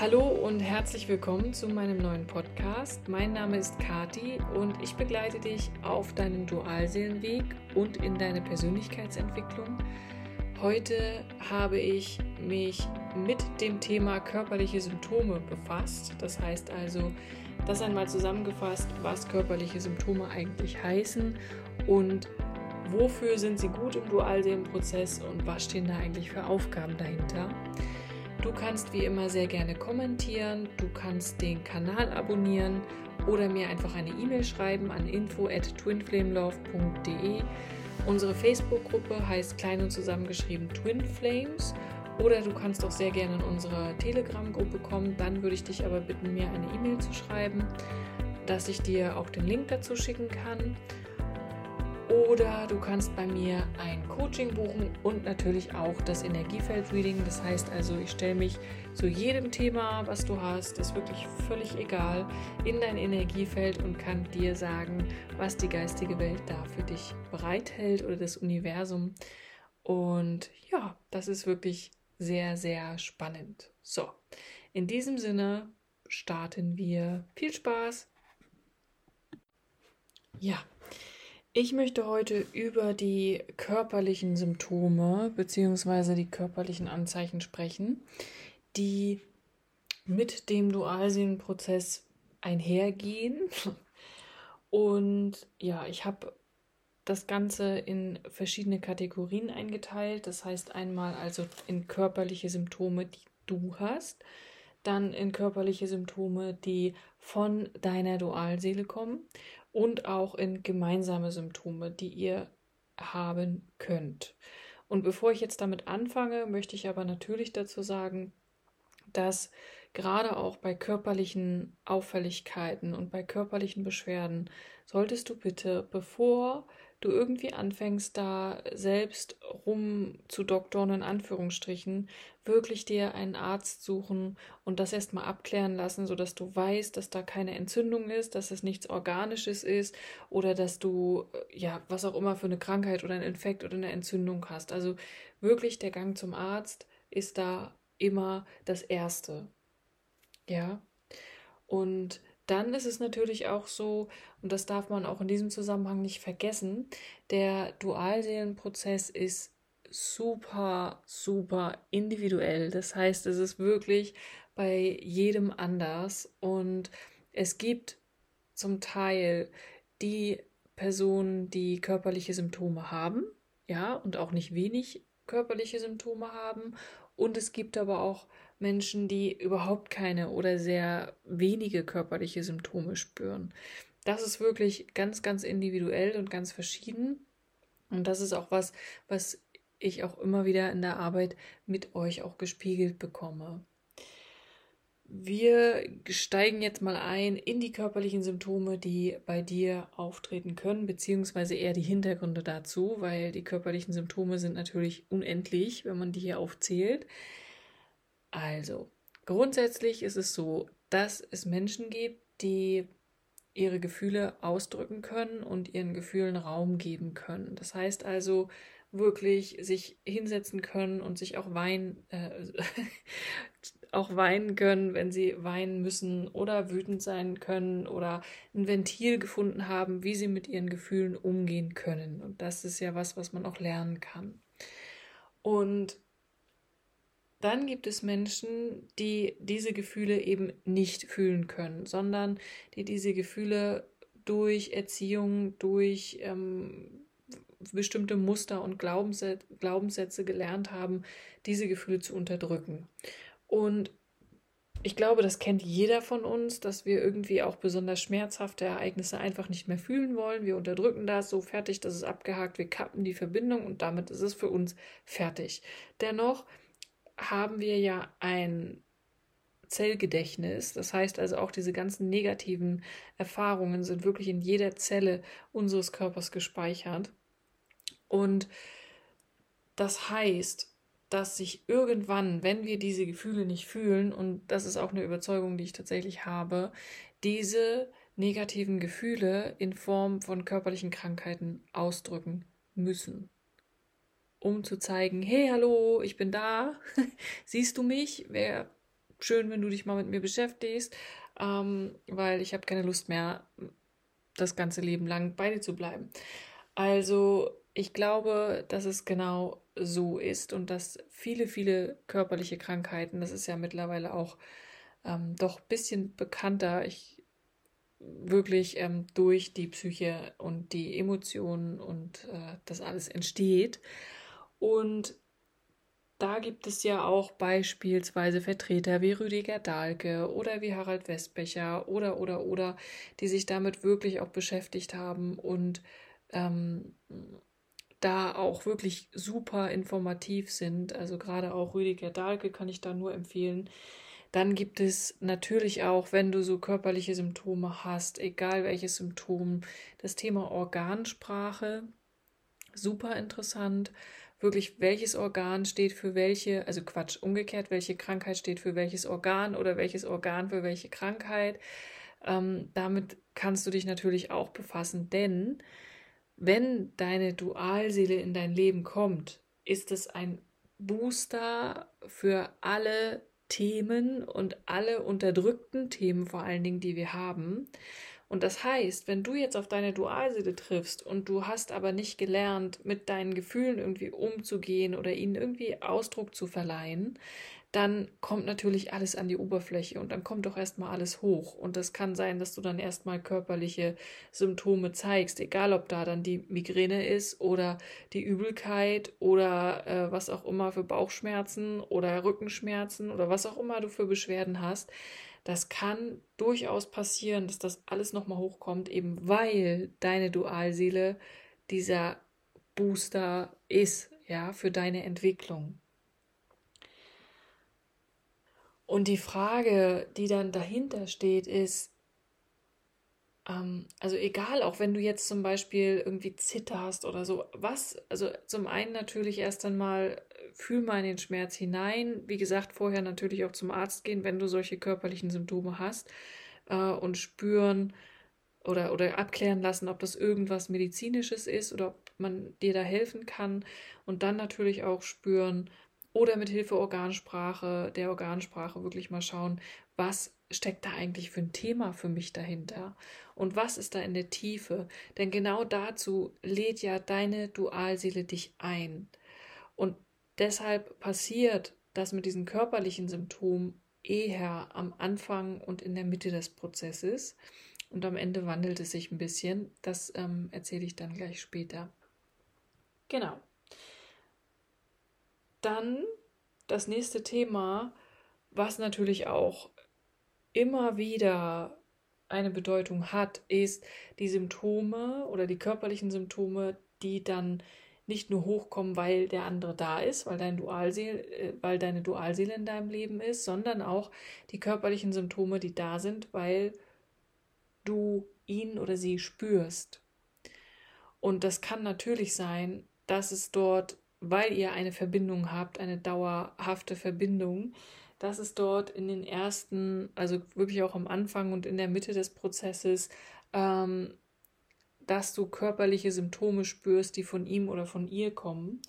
Hallo und herzlich willkommen zu meinem neuen Podcast. Mein Name ist Kati und ich begleite dich auf deinem Dualseelenweg und in deine Persönlichkeitsentwicklung. Heute habe ich mich mit dem Thema körperliche Symptome befasst. Das heißt also, das einmal zusammengefasst, was körperliche Symptome eigentlich heißen und wofür sind sie gut im Dualseelenprozess und was stehen da eigentlich für Aufgaben dahinter. Du kannst wie immer sehr gerne kommentieren, du kannst den Kanal abonnieren oder mir einfach eine E-Mail schreiben an info at twinflamelove.de. Unsere Facebook-Gruppe heißt klein und zusammengeschrieben Twin Flames oder du kannst auch sehr gerne in unsere Telegram-Gruppe kommen. Dann würde ich dich aber bitten, mir eine E-Mail zu schreiben, dass ich dir auch den Link dazu schicken kann. Oder du kannst bei mir ein Coaching buchen und natürlich auch das Energiefeld-Reading. Das heißt also, ich stelle mich zu jedem Thema, was du hast, ist wirklich völlig egal, in dein Energiefeld und kann dir sagen, was die geistige Welt da für dich bereithält oder das Universum. Und ja, das ist wirklich sehr, sehr spannend. So, in diesem Sinne starten wir. Viel Spaß! Ja. Ich möchte heute über die körperlichen Symptome bzw. die körperlichen Anzeichen sprechen, die mit dem Dualseelenprozess einhergehen. Und ja, ich habe das Ganze in verschiedene Kategorien eingeteilt. Das heißt einmal also in körperliche Symptome, die du hast, dann in körperliche Symptome, die von deiner Dualseele kommen und auch in gemeinsame Symptome, die ihr haben könnt. Und bevor ich jetzt damit anfange, möchte ich aber natürlich dazu sagen, dass gerade auch bei körperlichen Auffälligkeiten und bei körperlichen Beschwerden solltest du bitte, bevor du irgendwie anfängst, da selbst rum zu doktoren, in Anführungsstrichen, wirklich dir einen Arzt suchen und das erstmal abklären lassen, sodass du weißt, dass da keine Entzündung ist, dass es nichts Organisches ist oder dass du, äh, ja, was auch immer für eine Krankheit oder einen Infekt oder eine Entzündung hast. Also wirklich der Gang zum Arzt ist da immer das Erste. Ja. Und dann ist es natürlich auch so, und das darf man auch in diesem Zusammenhang nicht vergessen, der Dualseelenprozess ist super, super individuell. Das heißt, es ist wirklich bei jedem anders und es gibt zum Teil die Personen, die körperliche Symptome haben, ja, und auch nicht wenig körperliche Symptome haben. Und es gibt aber auch Menschen, die überhaupt keine oder sehr wenige körperliche Symptome spüren. Das ist wirklich ganz, ganz individuell und ganz verschieden. Und das ist auch was, was ich auch immer wieder in der Arbeit mit euch auch gespiegelt bekomme. Wir steigen jetzt mal ein in die körperlichen Symptome, die bei dir auftreten können, beziehungsweise eher die Hintergründe dazu, weil die körperlichen Symptome sind natürlich unendlich, wenn man die hier aufzählt. Also, grundsätzlich ist es so, dass es Menschen gibt, die ihre Gefühle ausdrücken können und ihren Gefühlen Raum geben können. Das heißt also, wirklich sich hinsetzen können und sich auch weinen, äh, auch weinen können, wenn sie weinen müssen oder wütend sein können oder ein Ventil gefunden haben, wie sie mit ihren Gefühlen umgehen können. Und das ist ja was, was man auch lernen kann. Und dann gibt es Menschen, die diese Gefühle eben nicht fühlen können, sondern die diese Gefühle durch Erziehung, durch ähm, bestimmte Muster und Glaubenssätze gelernt haben, diese Gefühle zu unterdrücken. Und ich glaube, das kennt jeder von uns, dass wir irgendwie auch besonders schmerzhafte Ereignisse einfach nicht mehr fühlen wollen. Wir unterdrücken das so fertig, dass es abgehakt, wir kappen die Verbindung und damit ist es für uns fertig. Dennoch haben wir ja ein Zellgedächtnis. Das heißt also auch diese ganzen negativen Erfahrungen sind wirklich in jeder Zelle unseres Körpers gespeichert. Und das heißt, dass sich irgendwann, wenn wir diese Gefühle nicht fühlen, und das ist auch eine Überzeugung, die ich tatsächlich habe, diese negativen Gefühle in Form von körperlichen Krankheiten ausdrücken müssen. Um zu zeigen, hey, hallo, ich bin da, siehst du mich? Wer schön, wenn du dich mal mit mir beschäftigst, ähm, weil ich habe keine Lust mehr, das ganze Leben lang bei dir zu bleiben. Also ich glaube, dass es genau so ist und dass viele, viele körperliche Krankheiten, das ist ja mittlerweile auch ähm, doch ein bisschen bekannter, ich wirklich ähm, durch die Psyche und die Emotionen und äh, das alles entsteht. Und da gibt es ja auch beispielsweise Vertreter wie Rüdiger Dahlke oder wie Harald Westbecher oder oder oder, die sich damit wirklich auch beschäftigt haben und ähm, da auch wirklich super informativ sind. Also gerade auch Rüdiger Dahlke kann ich da nur empfehlen. Dann gibt es natürlich auch, wenn du so körperliche Symptome hast, egal welches Symptom, das Thema Organsprache. Super interessant. Wirklich, welches Organ steht für welche, also Quatsch, umgekehrt, welche Krankheit steht für welches Organ oder welches Organ für welche Krankheit. Ähm, damit kannst du dich natürlich auch befassen, denn wenn deine Dualseele in dein Leben kommt, ist es ein Booster für alle Themen und alle unterdrückten Themen vor allen Dingen, die wir haben. Und das heißt, wenn du jetzt auf deine Dualseele triffst und du hast aber nicht gelernt, mit deinen Gefühlen irgendwie umzugehen oder ihnen irgendwie Ausdruck zu verleihen, dann kommt natürlich alles an die Oberfläche und dann kommt doch erstmal alles hoch. Und das kann sein, dass du dann erstmal körperliche Symptome zeigst, egal ob da dann die Migräne ist oder die Übelkeit oder äh, was auch immer für Bauchschmerzen oder Rückenschmerzen oder was auch immer du für Beschwerden hast. Das kann durchaus passieren, dass das alles nochmal hochkommt, eben weil deine Dualseele dieser Booster ist, ja, für deine Entwicklung. Und die Frage, die dann dahinter steht, ist, ähm, also egal, auch wenn du jetzt zum Beispiel irgendwie zitterst oder so, was, also zum einen natürlich erst einmal fühl mal in den Schmerz hinein. Wie gesagt, vorher natürlich auch zum Arzt gehen, wenn du solche körperlichen Symptome hast äh, und spüren oder, oder abklären lassen, ob das irgendwas Medizinisches ist oder ob man dir da helfen kann. Und dann natürlich auch spüren, oder mit Hilfe Organsprache, der Organsprache wirklich mal schauen, was steckt da eigentlich für ein Thema für mich dahinter und was ist da in der Tiefe? Denn genau dazu lädt ja deine Dualseele dich ein. Und deshalb passiert das mit diesen körperlichen Symptomen eher am Anfang und in der Mitte des Prozesses. Und am Ende wandelt es sich ein bisschen. Das ähm, erzähle ich dann gleich später. Genau. Dann das nächste Thema, was natürlich auch immer wieder eine Bedeutung hat, ist die Symptome oder die körperlichen Symptome, die dann nicht nur hochkommen, weil der andere da ist, weil, dein Dualseele, äh, weil deine Dualseele in deinem Leben ist, sondern auch die körperlichen Symptome, die da sind, weil du ihn oder sie spürst. Und das kann natürlich sein, dass es dort weil ihr eine Verbindung habt, eine dauerhafte Verbindung, dass es dort in den ersten, also wirklich auch am Anfang und in der Mitte des Prozesses, ähm, dass du körperliche Symptome spürst, die von ihm oder von ihr kommen.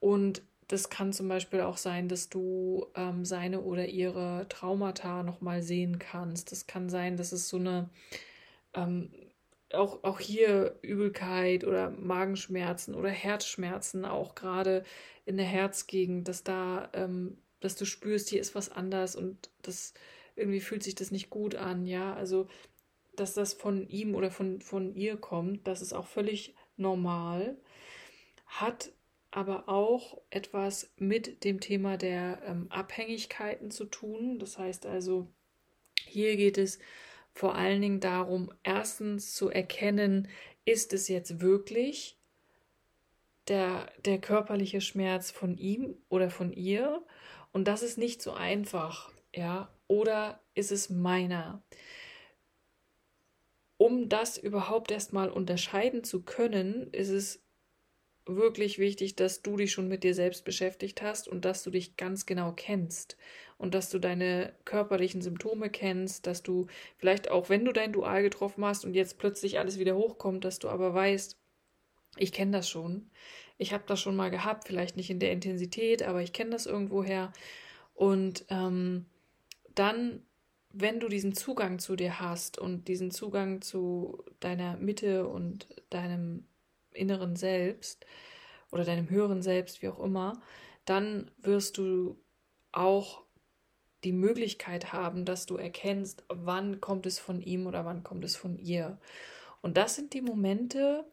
Und das kann zum Beispiel auch sein, dass du ähm, seine oder ihre Traumata nochmal sehen kannst. Das kann sein, dass es so eine ähm, auch, auch hier Übelkeit oder Magenschmerzen oder Herzschmerzen, auch gerade in der Herzgegend, dass da, ähm, dass du spürst, hier ist was anders und das irgendwie fühlt sich das nicht gut an, ja. Also, dass das von ihm oder von, von ihr kommt, das ist auch völlig normal, hat aber auch etwas mit dem Thema der ähm, Abhängigkeiten zu tun. Das heißt also, hier geht es vor allen Dingen darum, erstens zu erkennen, ist es jetzt wirklich der, der körperliche Schmerz von ihm oder von ihr? Und das ist nicht so einfach, ja, oder ist es meiner? Um das überhaupt erstmal unterscheiden zu können, ist es wirklich wichtig, dass du dich schon mit dir selbst beschäftigt hast und dass du dich ganz genau kennst und dass du deine körperlichen Symptome kennst, dass du vielleicht auch, wenn du dein Dual getroffen hast und jetzt plötzlich alles wieder hochkommt, dass du aber weißt, ich kenne das schon. Ich habe das schon mal gehabt, vielleicht nicht in der Intensität, aber ich kenne das irgendwoher. Und ähm, dann, wenn du diesen Zugang zu dir hast und diesen Zugang zu deiner Mitte und deinem inneren Selbst oder deinem höheren Selbst, wie auch immer, dann wirst du auch die Möglichkeit haben, dass du erkennst, wann kommt es von ihm oder wann kommt es von ihr. Und das sind die Momente,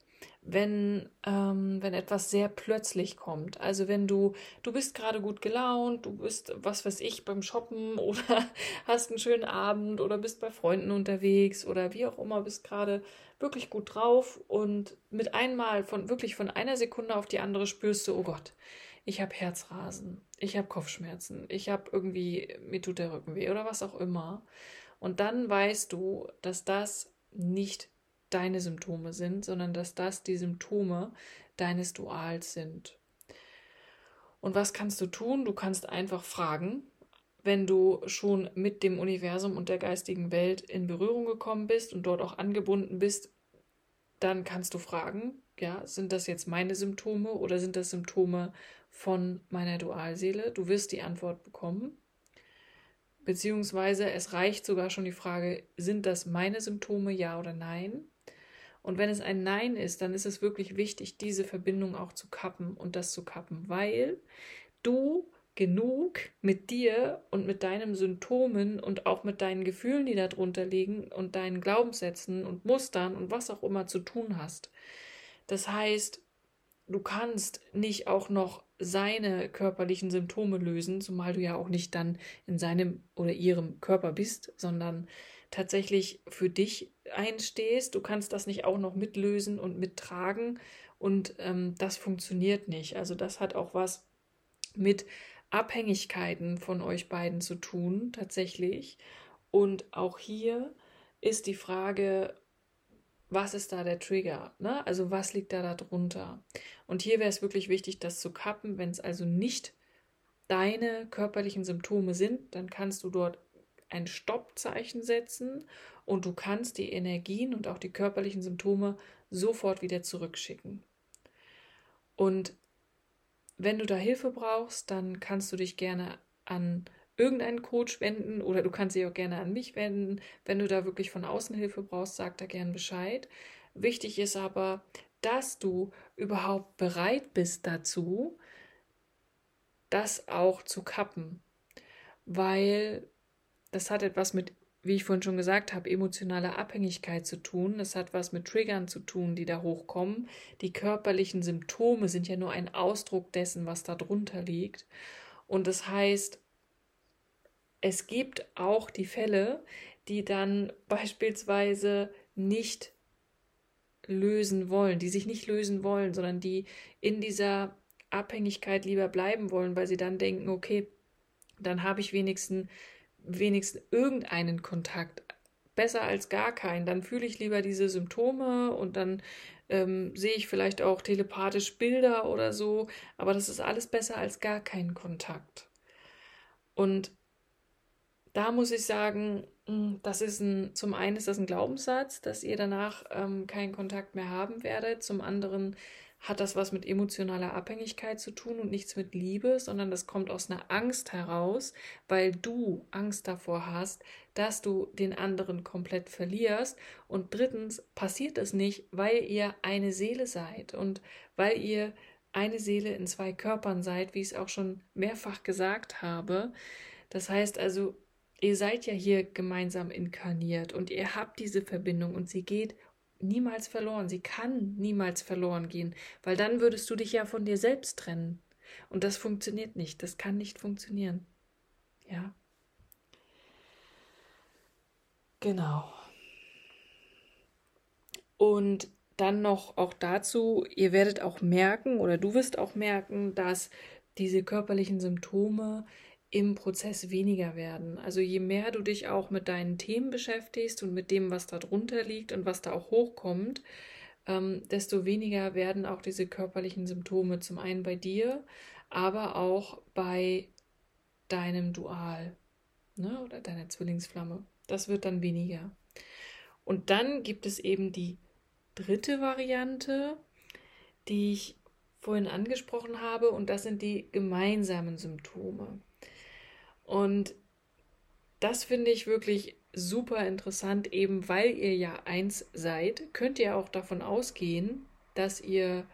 wenn, ähm, wenn etwas sehr plötzlich kommt. Also wenn du, du bist gerade gut gelaunt, du bist, was weiß ich, beim Shoppen oder hast einen schönen Abend oder bist bei Freunden unterwegs oder wie auch immer, bist gerade wirklich gut drauf und mit einmal von wirklich von einer Sekunde auf die andere spürst du, oh Gott, ich habe Herzrasen, ich habe Kopfschmerzen, ich habe irgendwie, mir tut der Rücken weh oder was auch immer. Und dann weißt du, dass das nicht deine Symptome sind, sondern dass das die Symptome deines Duals sind. Und was kannst du tun? Du kannst einfach fragen, wenn du schon mit dem Universum und der geistigen Welt in Berührung gekommen bist und dort auch angebunden bist, dann kannst du fragen, ja, sind das jetzt meine Symptome oder sind das Symptome von meiner Dualseele? Du wirst die Antwort bekommen. Beziehungsweise es reicht sogar schon die Frage, sind das meine Symptome, ja oder nein? Und wenn es ein Nein ist, dann ist es wirklich wichtig, diese Verbindung auch zu kappen und das zu kappen, weil du genug mit dir und mit deinen Symptomen und auch mit deinen Gefühlen, die darunter liegen und deinen Glaubenssätzen und Mustern und was auch immer zu tun hast. Das heißt, du kannst nicht auch noch seine körperlichen Symptome lösen, zumal du ja auch nicht dann in seinem oder ihrem Körper bist, sondern tatsächlich für dich einstehst. Du kannst das nicht auch noch mitlösen und mittragen und ähm, das funktioniert nicht. Also das hat auch was mit Abhängigkeiten von euch beiden zu tun, tatsächlich. Und auch hier ist die Frage, was ist da der Trigger? Ne? Also was liegt da darunter? Und hier wäre es wirklich wichtig, das zu kappen. Wenn es also nicht deine körperlichen Symptome sind, dann kannst du dort ein Stoppzeichen setzen und du kannst die Energien und auch die körperlichen Symptome sofort wieder zurückschicken. Und wenn du da Hilfe brauchst, dann kannst du dich gerne an irgendeinen Coach wenden oder du kannst dich auch gerne an mich wenden. Wenn du da wirklich von außen Hilfe brauchst, sag da gerne Bescheid. Wichtig ist aber, dass du überhaupt bereit bist dazu, das auch zu kappen, weil das hat etwas mit, wie ich vorhin schon gesagt habe, emotionaler Abhängigkeit zu tun. Das hat was mit Triggern zu tun, die da hochkommen. Die körperlichen Symptome sind ja nur ein Ausdruck dessen, was da drunter liegt. Und das heißt, es gibt auch die Fälle, die dann beispielsweise nicht lösen wollen, die sich nicht lösen wollen, sondern die in dieser Abhängigkeit lieber bleiben wollen, weil sie dann denken, okay, dann habe ich wenigstens, wenigstens irgendeinen Kontakt. Besser als gar keinen. Dann fühle ich lieber diese Symptome und dann ähm, sehe ich vielleicht auch telepathisch Bilder oder so. Aber das ist alles besser als gar keinen Kontakt. Und da muss ich sagen, hm, das ist ein, zum einen ist das ein Glaubenssatz, dass ihr danach ähm, keinen Kontakt mehr haben werdet. Zum anderen hat das was mit emotionaler Abhängigkeit zu tun und nichts mit Liebe, sondern das kommt aus einer Angst heraus, weil du Angst davor hast, dass du den anderen komplett verlierst. Und drittens passiert es nicht, weil ihr eine Seele seid und weil ihr eine Seele in zwei Körpern seid, wie ich es auch schon mehrfach gesagt habe. Das heißt also, Ihr seid ja hier gemeinsam inkarniert und ihr habt diese Verbindung und sie geht niemals verloren. Sie kann niemals verloren gehen, weil dann würdest du dich ja von dir selbst trennen. Und das funktioniert nicht. Das kann nicht funktionieren. Ja. Genau. Und dann noch auch dazu, ihr werdet auch merken oder du wirst auch merken, dass diese körperlichen Symptome im Prozess weniger werden. Also je mehr du dich auch mit deinen Themen beschäftigst und mit dem, was da drunter liegt und was da auch hochkommt, ähm, desto weniger werden auch diese körperlichen Symptome zum einen bei dir, aber auch bei deinem Dual ne, oder deiner Zwillingsflamme. Das wird dann weniger. Und dann gibt es eben die dritte Variante, die ich vorhin angesprochen habe, und das sind die gemeinsamen Symptome. Und das finde ich wirklich super interessant, eben weil ihr ja eins seid, könnt ihr auch davon ausgehen, dass ihr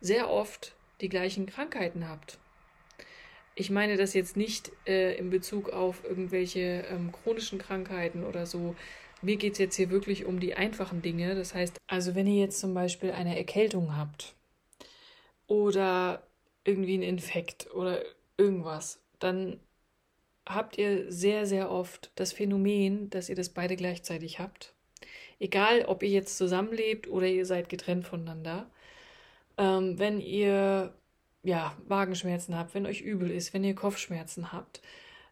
sehr oft die gleichen Krankheiten habt. Ich meine das jetzt nicht äh, in Bezug auf irgendwelche ähm, chronischen Krankheiten oder so. Mir geht es jetzt hier wirklich um die einfachen Dinge. Das heißt, also wenn ihr jetzt zum Beispiel eine Erkältung habt oder irgendwie einen Infekt oder irgendwas, dann habt ihr sehr, sehr oft das Phänomen, dass ihr das beide gleichzeitig habt. Egal, ob ihr jetzt zusammenlebt oder ihr seid getrennt voneinander. Ähm, wenn ihr ja, Magenschmerzen habt, wenn euch übel ist, wenn ihr Kopfschmerzen habt,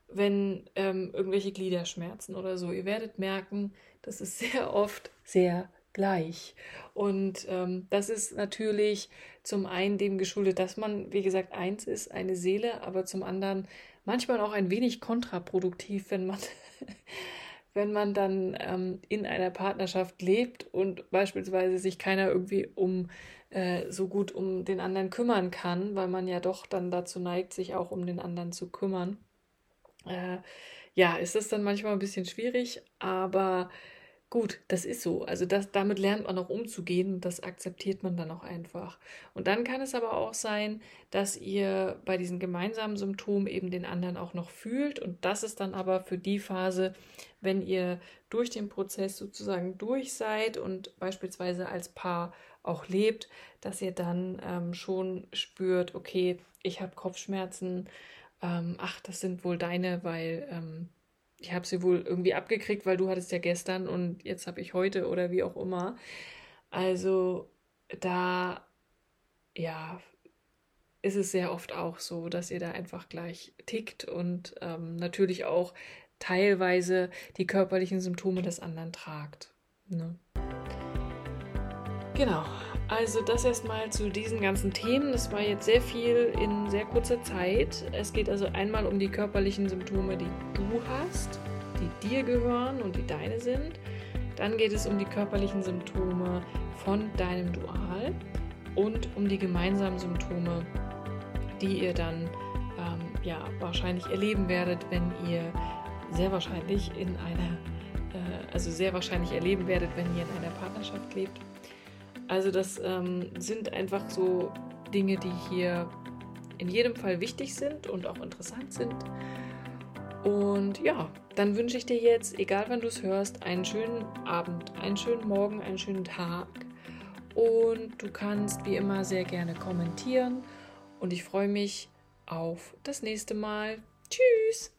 wenn ähm, irgendwelche Gliederschmerzen oder so, ihr werdet merken, das ist sehr oft sehr gleich. Und ähm, das ist natürlich zum einen dem geschuldet, dass man, wie gesagt, eins ist, eine Seele, aber zum anderen manchmal auch ein wenig kontraproduktiv, wenn man, wenn man dann ähm, in einer Partnerschaft lebt und beispielsweise sich keiner irgendwie um äh, so gut um den anderen kümmern kann, weil man ja doch dann dazu neigt, sich auch um den anderen zu kümmern. Äh, ja, ist das dann manchmal ein bisschen schwierig, aber gut, das ist so. Also das, damit lernt man auch umzugehen und das akzeptiert man dann auch einfach. Und dann kann es aber auch sein, dass ihr bei diesen gemeinsamen Symptomen eben den anderen auch noch fühlt. Und das ist dann aber für die Phase, wenn ihr durch den Prozess sozusagen durch seid und beispielsweise als Paar auch lebt, dass ihr dann ähm, schon spürt, okay, ich habe Kopfschmerzen, ähm, ach, das sind wohl deine, weil ähm, ich habe sie wohl irgendwie abgekriegt, weil du hattest ja gestern und jetzt habe ich heute oder wie auch immer. Also da, ja, ist es sehr oft auch so, dass ihr da einfach gleich tickt und ähm, natürlich auch teilweise die körperlichen Symptome des anderen tragt. Ne? Genau, also das erstmal zu diesen ganzen Themen. Das war jetzt sehr viel in sehr kurzer Zeit. Es geht also einmal um die körperlichen Symptome, die du hast, die dir gehören und die deine sind. Dann geht es um die körperlichen Symptome von deinem Dual und um die gemeinsamen Symptome, die ihr dann ähm, ja wahrscheinlich erleben werdet, wenn ihr sehr wahrscheinlich in einer, äh, also sehr wahrscheinlich erleben werdet, wenn ihr in einer Partnerschaft lebt. Also das ähm, sind einfach so Dinge, die hier in jedem Fall wichtig sind und auch interessant sind. Und ja, dann wünsche ich dir jetzt, egal wann du es hörst, einen schönen Abend, einen schönen Morgen, einen schönen Tag. Und du kannst wie immer sehr gerne kommentieren. Und ich freue mich auf das nächste Mal. Tschüss!